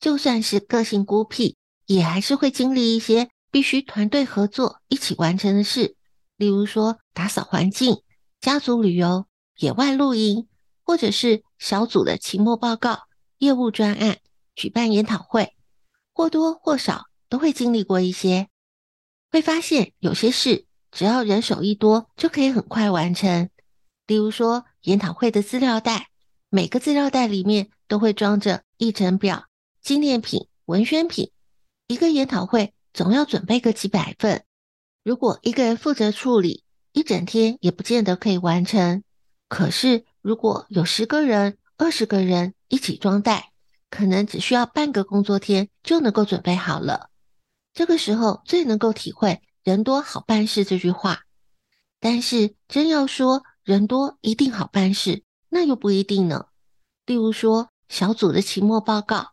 就算是个性孤僻，也还是会经历一些必须团队合作一起完成的事，例如说打扫环境、家族旅游、野外露营，或者是小组的期末报告、业务专案、举办研讨会，或多或少都会经历过一些。会发现有些事只要人手一多就可以很快完成，例如说研讨会的资料袋，每个资料袋里面都会装着议程表。纪念品、文宣品，一个研讨会总要准备个几百份。如果一个人负责处理，一整天也不见得可以完成。可是，如果有十个人、二十个人一起装袋，可能只需要半个工作天就能够准备好了。这个时候最能够体会“人多好办事”这句话。但是，真要说人多一定好办事，那又不一定呢。例如说，小组的期末报告。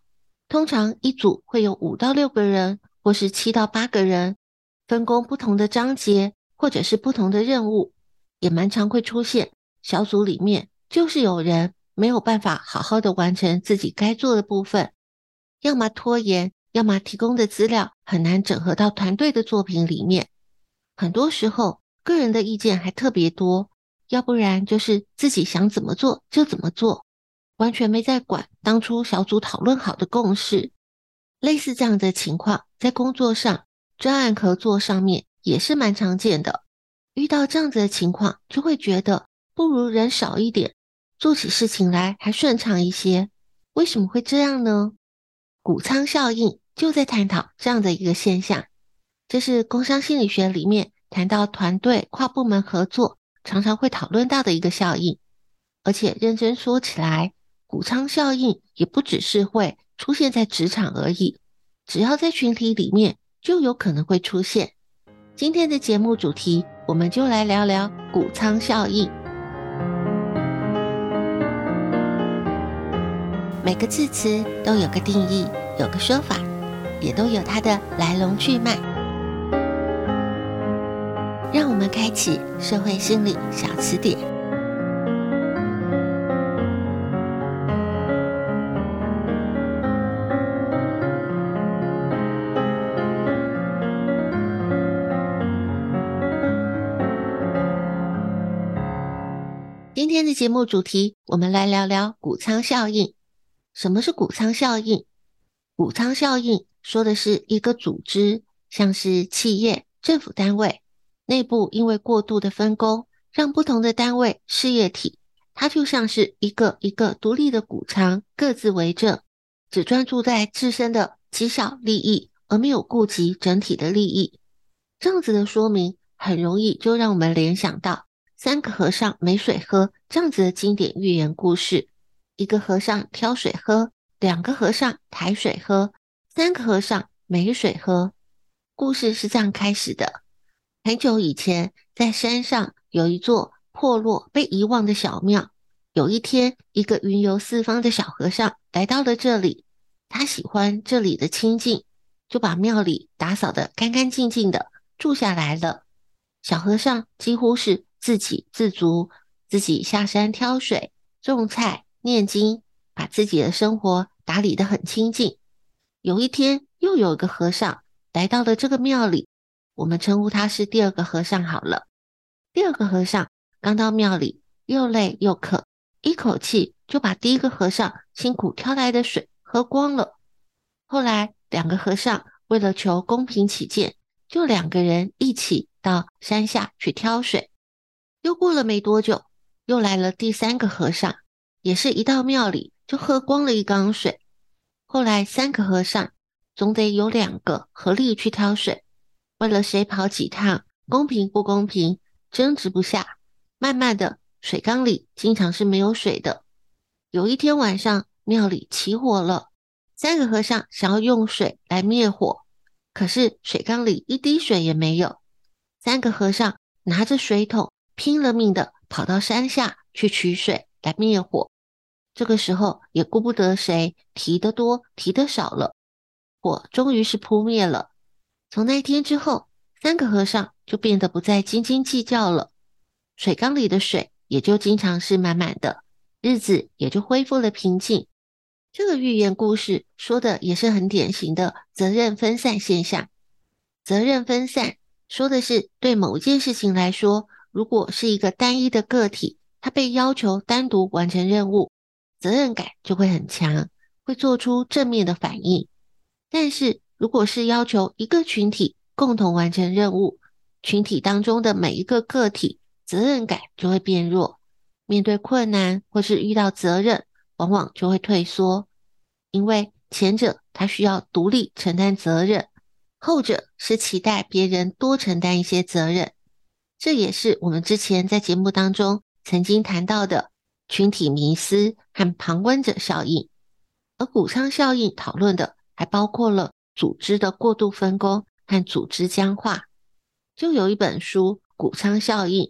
通常一组会有五到六个人，或是七到八个人，分工不同的章节，或者是不同的任务，也蛮常会出现小组里面就是有人没有办法好好的完成自己该做的部分，要么拖延，要么提供的资料很难整合到团队的作品里面。很多时候个人的意见还特别多，要不然就是自己想怎么做就怎么做。完全没在管当初小组讨论好的共识，类似这样的情况，在工作上、专案合作上面也是蛮常见的。遇到这样子的情况，就会觉得不如人少一点，做起事情来还顺畅一些。为什么会这样呢？谷仓效应就在探讨这样的一个现象。这是工商心理学里面谈到团队跨部门合作常常会讨论到的一个效应，而且认真说起来。谷仓效应也不只是会出现在职场而已，只要在群体里面，就有可能会出现。今天的节目主题，我们就来聊聊谷仓效应。每个字词都有个定义，有个说法，也都有它的来龙去脉。让我们开启社会心理小词典。节目主题，我们来聊聊谷仓效应。什么是谷仓效应？谷仓效应说的是一个组织，像是企业、政府单位内部，因为过度的分工，让不同的单位事业体，它就像是一个一个独立的谷仓，各自为政，只专注在自身的绩效利益，而没有顾及整体的利益。这样子的说明，很容易就让我们联想到。三个和尚没水喝，这样子的经典寓言故事：一个和尚挑水喝，两个和尚抬水喝，三个和尚没水喝。故事是这样开始的：很久以前，在山上有一座破落、被遗忘的小庙。有一天，一个云游四方的小和尚来到了这里。他喜欢这里的清静，就把庙里打扫得干干净净的，住下来了。小和尚几乎是自给自足，自己下山挑水、种菜、念经，把自己的生活打理得很清净。有一天，又有一个和尚来到了这个庙里，我们称呼他是第二个和尚好了。第二个和尚刚到庙里，又累又渴，一口气就把第一个和尚辛苦挑来的水喝光了。后来，两个和尚为了求公平起见，就两个人一起到山下去挑水。又过了没多久，又来了第三个和尚，也是一到庙里就喝光了一缸水。后来，三个和尚总得有两个合力去挑水，为了谁跑几趟，公平不公平，争执不下。慢慢的，水缸里经常是没有水的。有一天晚上，庙里起火了。三个和尚想要用水来灭火，可是水缸里一滴水也没有。三个和尚拿着水桶，拼了命的跑到山下去取水来灭火。这个时候也顾不得谁提得多提的少了，火终于是扑灭了。从那天之后，三个和尚就变得不再斤斤计较了，水缸里的水也就经常是满满的，日子也就恢复了平静。这个寓言故事说的也是很典型的责任分散现象。责任分散说的是对某件事情来说，如果是一个单一的个体，他被要求单独完成任务，责任感就会很强，会做出正面的反应。但是如果是要求一个群体共同完成任务，群体当中的每一个个体责任感就会变弱，面对困难或是遇到责任，往往就会退缩，因为前者他需要独立承担责任，后者是期待别人多承担一些责任。这也是我们之前在节目当中曾经谈到的群体迷思和旁观者效应。而谷仓效应讨论的还包括了组织的过度分工和组织僵化。就有一本书《谷仓效应》。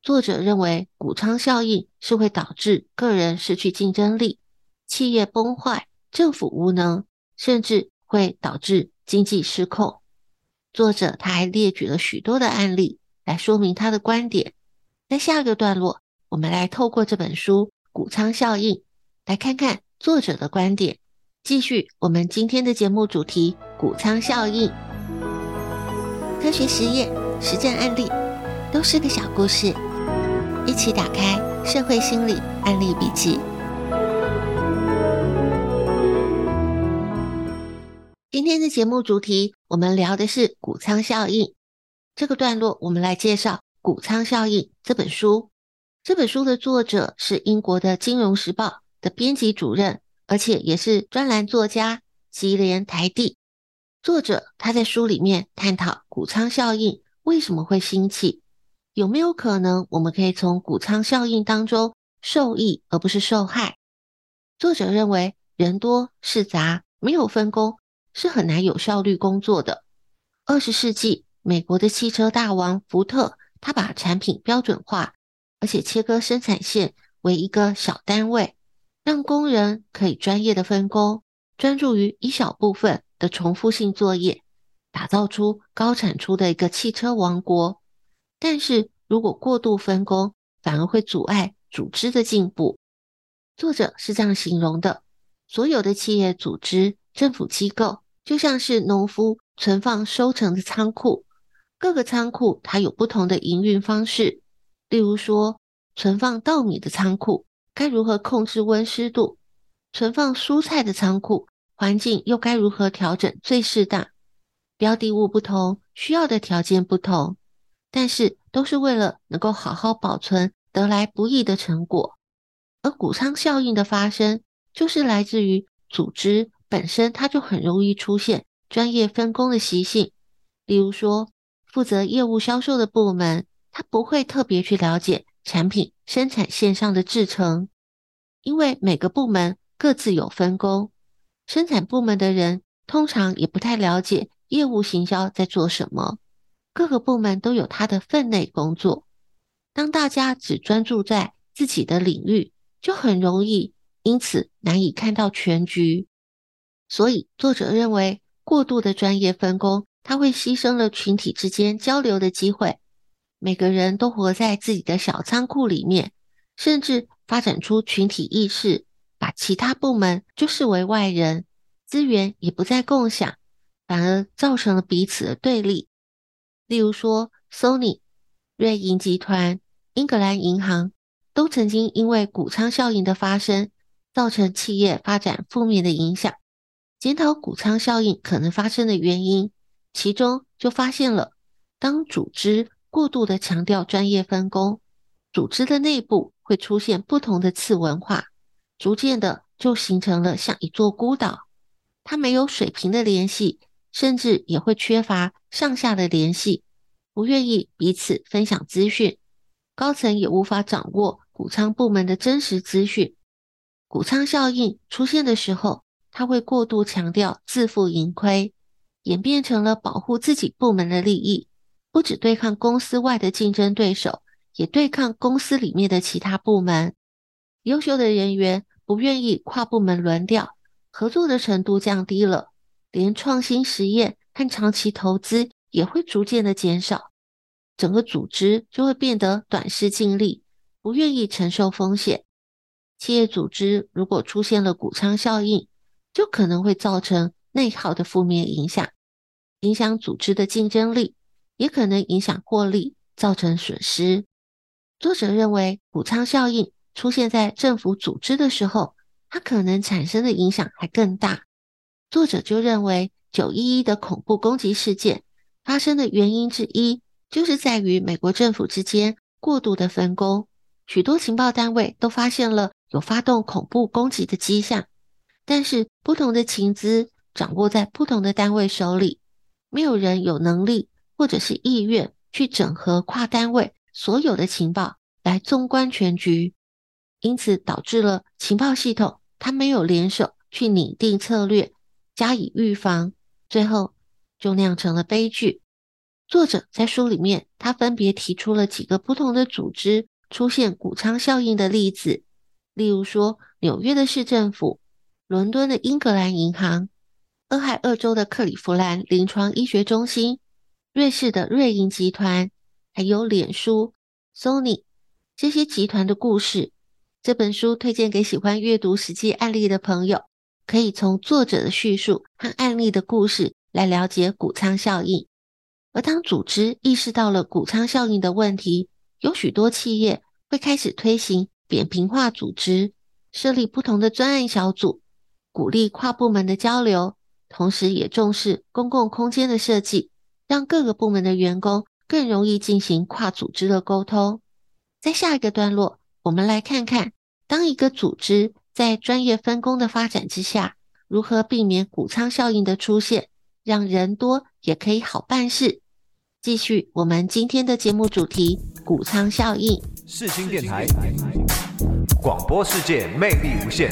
作者认为，谷仓效应是会导致个人失去竞争力、企业崩坏、政府无能，甚至会导致经济失控。作者他还列举了许多的案例来说明他的观点。在下个段落，我们来透过这本书《谷仓效应》，来看看作者的观点。继续我们今天的节目主题：谷仓效应。科学实验、实战案例，都是个小故事。一起打开《社会心理案例笔记》。今天的节目主题，我们聊的是谷仓效应。这个段落，我们来介绍《谷仓效应》这本书。这本书的作者是英国的《金融时报》的编辑主任，而且也是专栏作家吉连台地。作者他在书里面探讨谷仓效应为什么会兴起。有没有可能，我们可以从谷仓效应当中受益，而不是受害？作者认为，人多事杂，没有分工，是很难有效率工作的。二十世纪，美国的汽车大王福特，他把产品标准化，而且切割生产线为一个小单位，让工人可以专业的分工，专注于一小部分的重复性作业，打造出高产出的一个汽车王国。但是如果过度分工，反而会阻碍组织的进步。作者是这样形容的：所有的企业组织、政府机构，就像是农夫存放收成的仓库。各个仓库它有不同的营运方式。例如说，存放稻米的仓库该如何控制温湿度？存放蔬菜的仓库环境又该如何调整最适当？标的物不同，需要的条件不同。但是都是为了能够好好保存得来不易的成果，而谷仓效应的发生，就是来自于组织本身，它就很容易出现专业分工的习性。例如说，负责业务销售的部门，他不会特别去了解产品生产线上的制程，因为每个部门各自有分工。生产部门的人通常也不太了解业务行销在做什么。各个部门都有他的分内工作，当大家只专注在自己的领域，就很容易因此难以看到全局。所以，作者认为过度的专业分工，它会牺牲了群体之间交流的机会。每个人都活在自己的小仓库里面，甚至发展出群体意识，把其他部门就视为外人，资源也不再共享，反而造成了彼此的对立。例如说，Sony、瑞银集团、英格兰银行都曾经因为谷仓效应的发生，造成企业发展负面的影响。检讨谷仓效应可能发生的原因，其中就发现了，当组织过度的强调专业分工，组织的内部会出现不同的次文化，逐渐的就形成了像一座孤岛。它没有水平的联系，甚至也会缺乏上下的联系，不愿意彼此分享资讯。高层也无法掌握谷仓部门的真实资讯。谷仓效应出现的时候，它会过度强调自负盈亏，演变成了保护自己部门的利益。不只对抗公司外的竞争对手，也对抗公司里面的其他部门。优秀的人员不愿意跨部门轮调，合作的程度降低了，连创新实验和长期投资也会逐渐的减少。整个组织就会变得短视尽力，不愿意承受风险。企业组织如果出现了谷仓效应，就可能会造成内耗的负面影响，影响组织的竞争力。也可能影响获利，造成损失。作者认为，谷仓效应出现在政府组织的时候，它可能产生的影响还更大。作者就认为，九一一的恐怖攻击事件发生的原因之一，就是在于美国政府之间过度的分工。许多情报单位都发现了有发动恐怖攻击的迹象，但是不同的情资掌握在不同的单位手里，没有人有能力。或者是意愿去整合跨单位所有的情报来纵观全局，因此导致了情报系统它没有联手去拟定策略加以预防，最后就酿成了悲剧。作者在书里面他分别提出了几个不同的组织出现谷仓效应的例子，例如说纽约的市政府、伦敦的英格兰银行、俄亥俄州的克里夫兰临床医学中心。瑞士的瑞银集团，还有脸书、Sony 这些集团的故事，这本书推荐给喜欢阅读实际案例的朋友，可以从作者的叙述和案例的故事来了解谷仓效应。而当组织意识到了谷仓效应的问题，有许多企业会开始推行扁平化组织，设立不同的专案小组，鼓励跨部门的交流，同时也重视公共空间的设计。让各个部门的员工更容易进行跨组织的沟通。在下一个段落，我们来看看，当一个组织在专业分工的发展之下，如何避免谷仓效应的出现，让人多也可以好办事。继续我们今天的节目主题：谷仓效应。世新电台，广播世界魅力无限。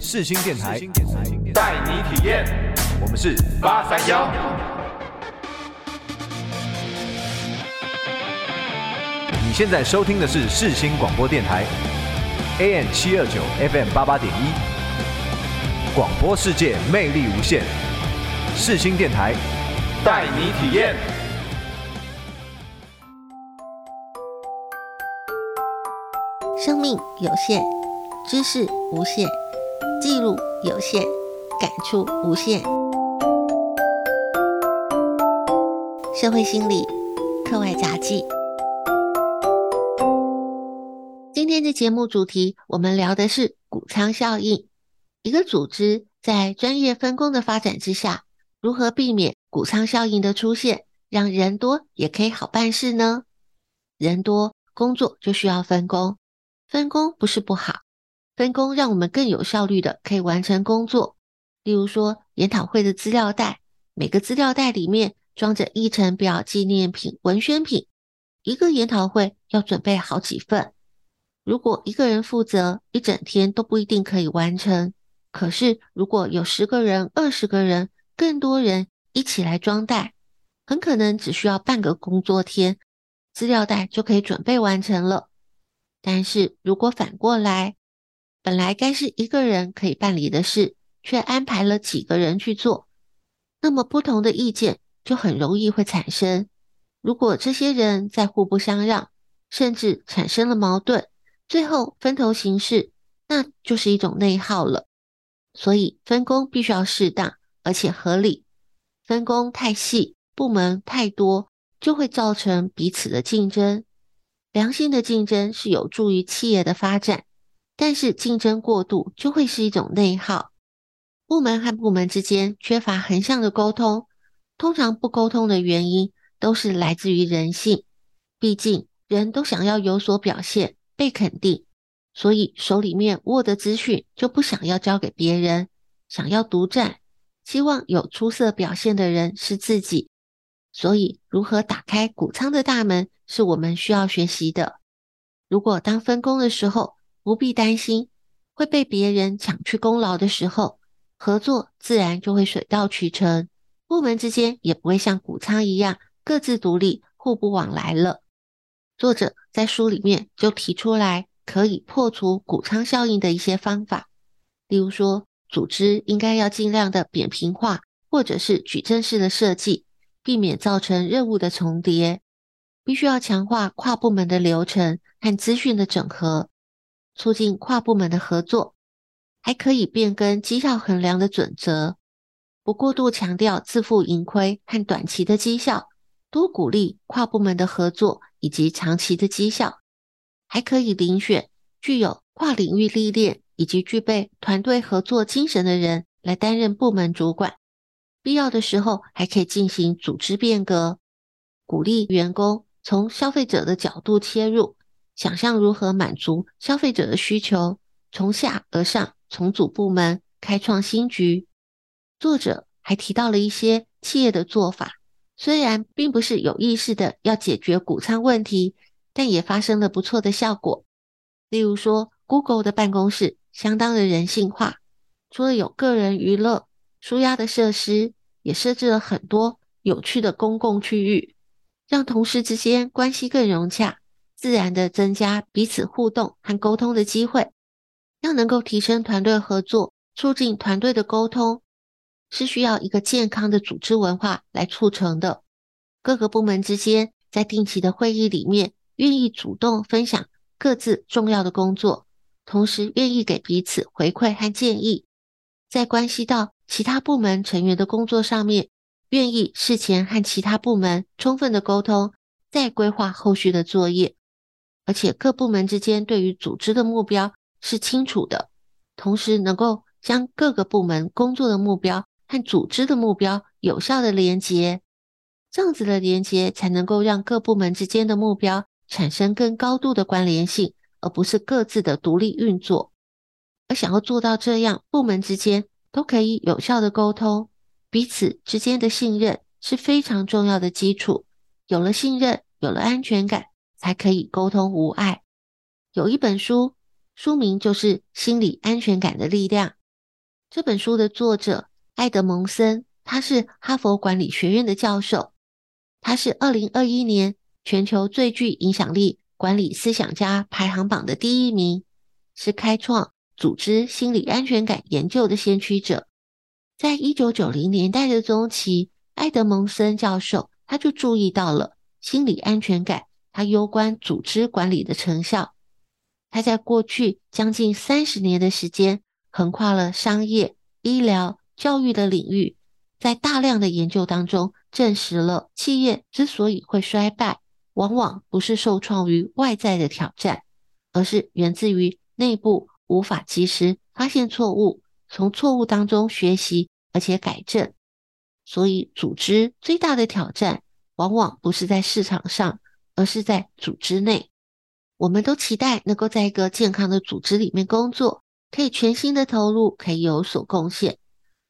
世新电台，带你体验。我们是八三幺。你现在收听的是世新广播电台，AM 七二九 FM 八八点一，广播世界魅力无限，世新电台带你体验。生命有限，知识无限，记录有限，感触无限。社会心理课外杂记。今天的节目主题，我们聊的是谷仓效应。一个组织在专业分工的发展之下，如何避免谷仓效应的出现，让人多也可以好办事呢？人多，工作就需要分工。分工不是不好，分工让我们更有效率的可以完成工作。例如说，研讨会的资料袋，每个资料袋里面装着议程表、纪念品、文宣品，一个研讨会要准备好几份。如果一个人负责，一整天都不一定可以完成。可是，如果有十个人、二十个人、更多人一起来装袋，很可能只需要半个工作天，资料袋就可以准备完成了。但是如果反过来，本来该是一个人可以办理的事，却安排了几个人去做，那么不同的意见就很容易会产生。如果这些人在互不相让，甚至产生了矛盾，最后分头行事，那就是一种内耗了。所以分工必须要适当而且合理。分工太细，部门太多，就会造成彼此的竞争。良性的竞争是有助于企业的发展，但是竞争过度就会是一种内耗。部门和部门之间缺乏横向的沟通，通常不沟通的原因都是来自于人性。毕竟人都想要有所表现，被肯定，所以手里面握的资讯就不想要交给别人，想要独占，希望有出色表现的人是自己。所以，如何打开谷仓的大门，是我们需要学习的。如果当分工的时候，不必担心会被别人抢去功劳的时候，合作自然就会水到渠成，部门之间也不会像谷仓一样各自独立、互不往来了。作者在书里面就提出来可以破除谷仓效应的一些方法，例如说，组织应该要尽量的扁平化，或者是矩阵式的设计，避免造成任务的重叠。必须要强化跨部门的流程和资讯的整合，促进跨部门的合作。还可以变更绩效衡量的准则，不过度强调自负盈亏和短期的绩效，多鼓励跨部门的合作以及长期的绩效。还可以遴选具有跨领域历练以及具备团队合作精神的人来担任部门主管。必要的时候，还可以进行组织变革，鼓励员工从消费者的角度切入，想象如何满足消费者的需求，从下而上。重组部门，开创新局。作者还提到了一些企业的做法，虽然并不是有意识的要解决谷仓问题，但也发生了不错的效果。例如说，Google 的办公室相当的人性化，除了有个人娱乐、舒压的设施，也设置了很多有趣的公共区域，让同事之间关系更融洽，自然的增加彼此互动和沟通的机会。要能够提升团队合作，促进团队的沟通，是需要一个健康的组织文化来促成的。各个部门之间在定期的会议里面，愿意主动分享各自重要的工作，同时愿意给彼此回馈和建议。在关系到其他部门成员的工作上面，愿意事前和其他部门充分的沟通，再规划后续的作业。而且各部门之间对于组织的目标。是清楚的，同时能够将各个部门工作的目标和组织的目标有效的连接，这样子的连接才能够让各部门之间的目标产生更高度的关联性，而不是各自的独立运作。而想要做到这样，部门之间都可以有效的沟通，彼此之间的信任是非常重要的基础。有了信任，有了安全感，才可以沟通无碍。有一本书。书名就是《心理安全感的力量》。这本书的作者艾德蒙森，他是哈佛管理学院的教授，他是二零二一年全球最具影响力管理思想家排行榜的第一名，是开创组织心理安全感研究的先驱者。在一九九零年代的中期，艾德蒙森教授他就注意到了心理安全感，他攸关组织管理的成效。他在过去将近三十年的时间，横跨了商业、医疗、教育的领域，在大量的研究当中证实了，企业之所以会衰败，往往不是受创于外在的挑战，而是源自于内部无法及时发现错误，从错误当中学习而且改正。所以，组织最大的挑战，往往不是在市场上，而是在组织内。我们都期待能够在一个健康的组织里面工作，可以全心的投入，可以有所贡献，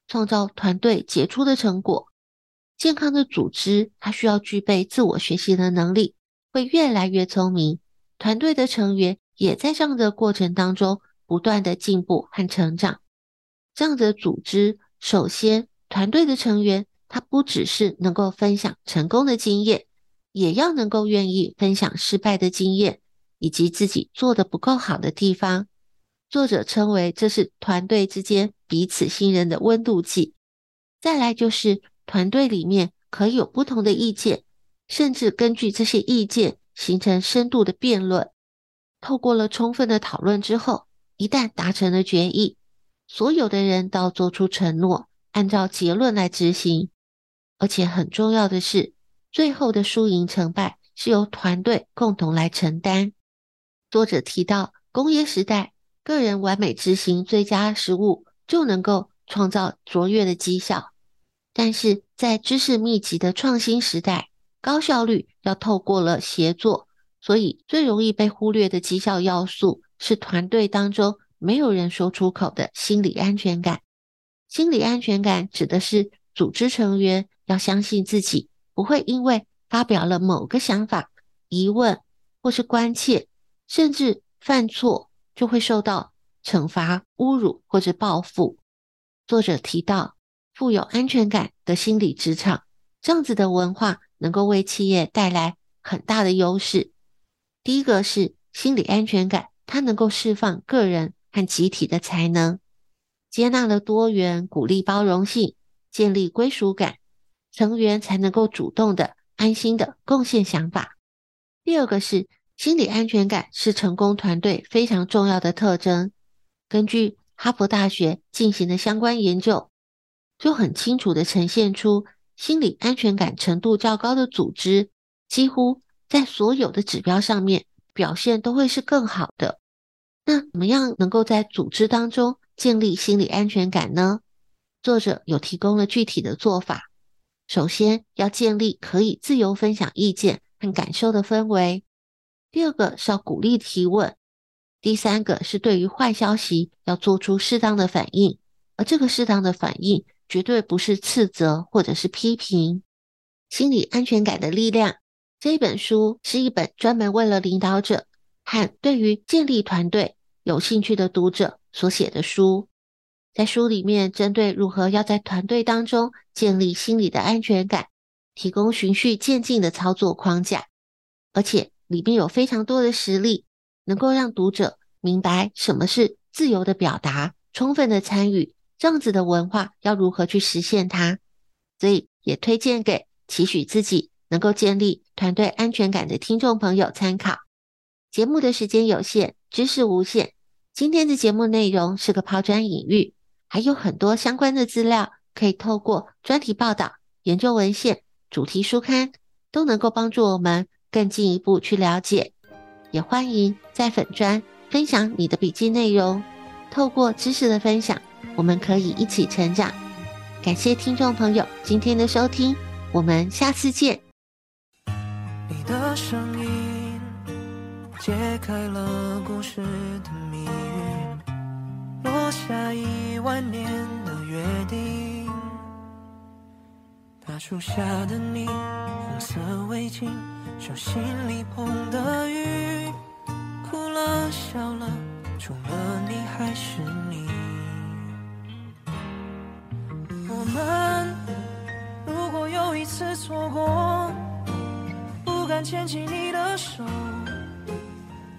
创造团队杰出的成果。健康的组织，它需要具备自我学习的能力，会越来越聪明。团队的成员也在这样的过程当中不断的进步和成长。这样的组织，首先团队的成员，他不只是能够分享成功的经验，也要能够愿意分享失败的经验。以及自己做得不够好的地方，作者称为这是团队之间彼此信任的温度计。再来就是团队里面可以有不同的意见，甚至根据这些意见形成深度的辩论。透过了充分的讨论之后，一旦达成了决议，所有的人都要做出承诺，按照结论来执行。而且很重要的是，最后的输赢成败是由团队共同来承担。作者提到，工业时代，个人完美执行最佳实务就能够创造卓越的绩效，但是在知识密集的创新时代，高效率要透过了协作，所以最容易被忽略的绩效要素是团队当中没有人说出口的心理安全感。心理安全感指的是组织成员要相信自己不会因为发表了某个想法、疑问或是关切，甚至犯错。就会受到惩罚、侮辱或者报复。作者提到，富有安全感的心理职场，这样子的文化能够为企业带来很大的优势。第一个是心理安全感，它能够释放个人和集体的才能，接纳了多元，鼓励包容性，建立归属感，成员才能够主动的、安心的贡献想法。第二个是。心理安全感是成功团队非常重要的特征。根据哈佛大学进行的相关研究，就很清楚地呈现出，心理安全感程度较高的组织，几乎在所有的指标上面表现都会是更好的。那怎么样能够在组织当中建立心理安全感呢？作者有提供了具体的做法。首先要建立可以自由分享意见和感受的氛围。第二个是要鼓励提问，第三个是对于坏消息要做出适当的反应，而这个适当的反应绝对不是斥责或者是批评。心理安全感的力量这一本书是一本专门为了领导者和对于建立团队有兴趣的读者所写的书，在书里面针对如何要在团队当中建立心理的安全感，提供循序渐进的操作框架，而且。里面有非常多的实例，能够让读者明白什么是自由的表达、充分的参与，这样子的文化要如何去实现它。所以也推荐给期许自己能够建立团队安全感的听众朋友参考。节目的时间有限，知识无限。今天的节目内容是个抛砖引玉，还有很多相关的资料可以透过专题报道、研究文献、主题书刊，都能够帮助我们。更进一步去了解，也欢迎在粉专分享你的笔记内容。透过知识的分享，我们可以一起成长。感谢听众朋友今天的收听，我们下次见。你的声音解开了故事的谜语，落下一万年的约定。大树下的你，红色围巾。手心里捧的雨，哭了笑了，除了你还是你。我们如果有一次错过，不敢牵起你的手，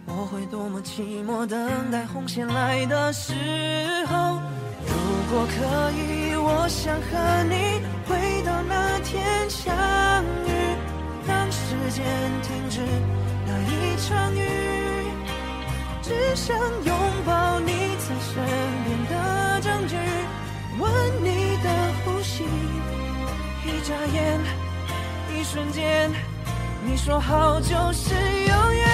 我会多么寂寞，等待红线来的时候。如果可以，我想和你回到那天相遇。间停止那一场雨，只想拥抱你在身边的证据，吻你的呼吸。一眨眼，一瞬间，你说好就是永远，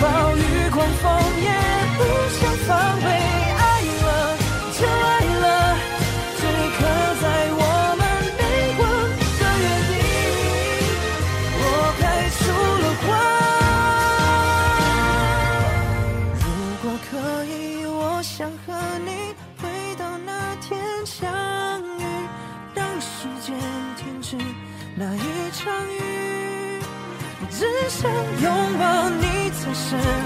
暴雨狂风也你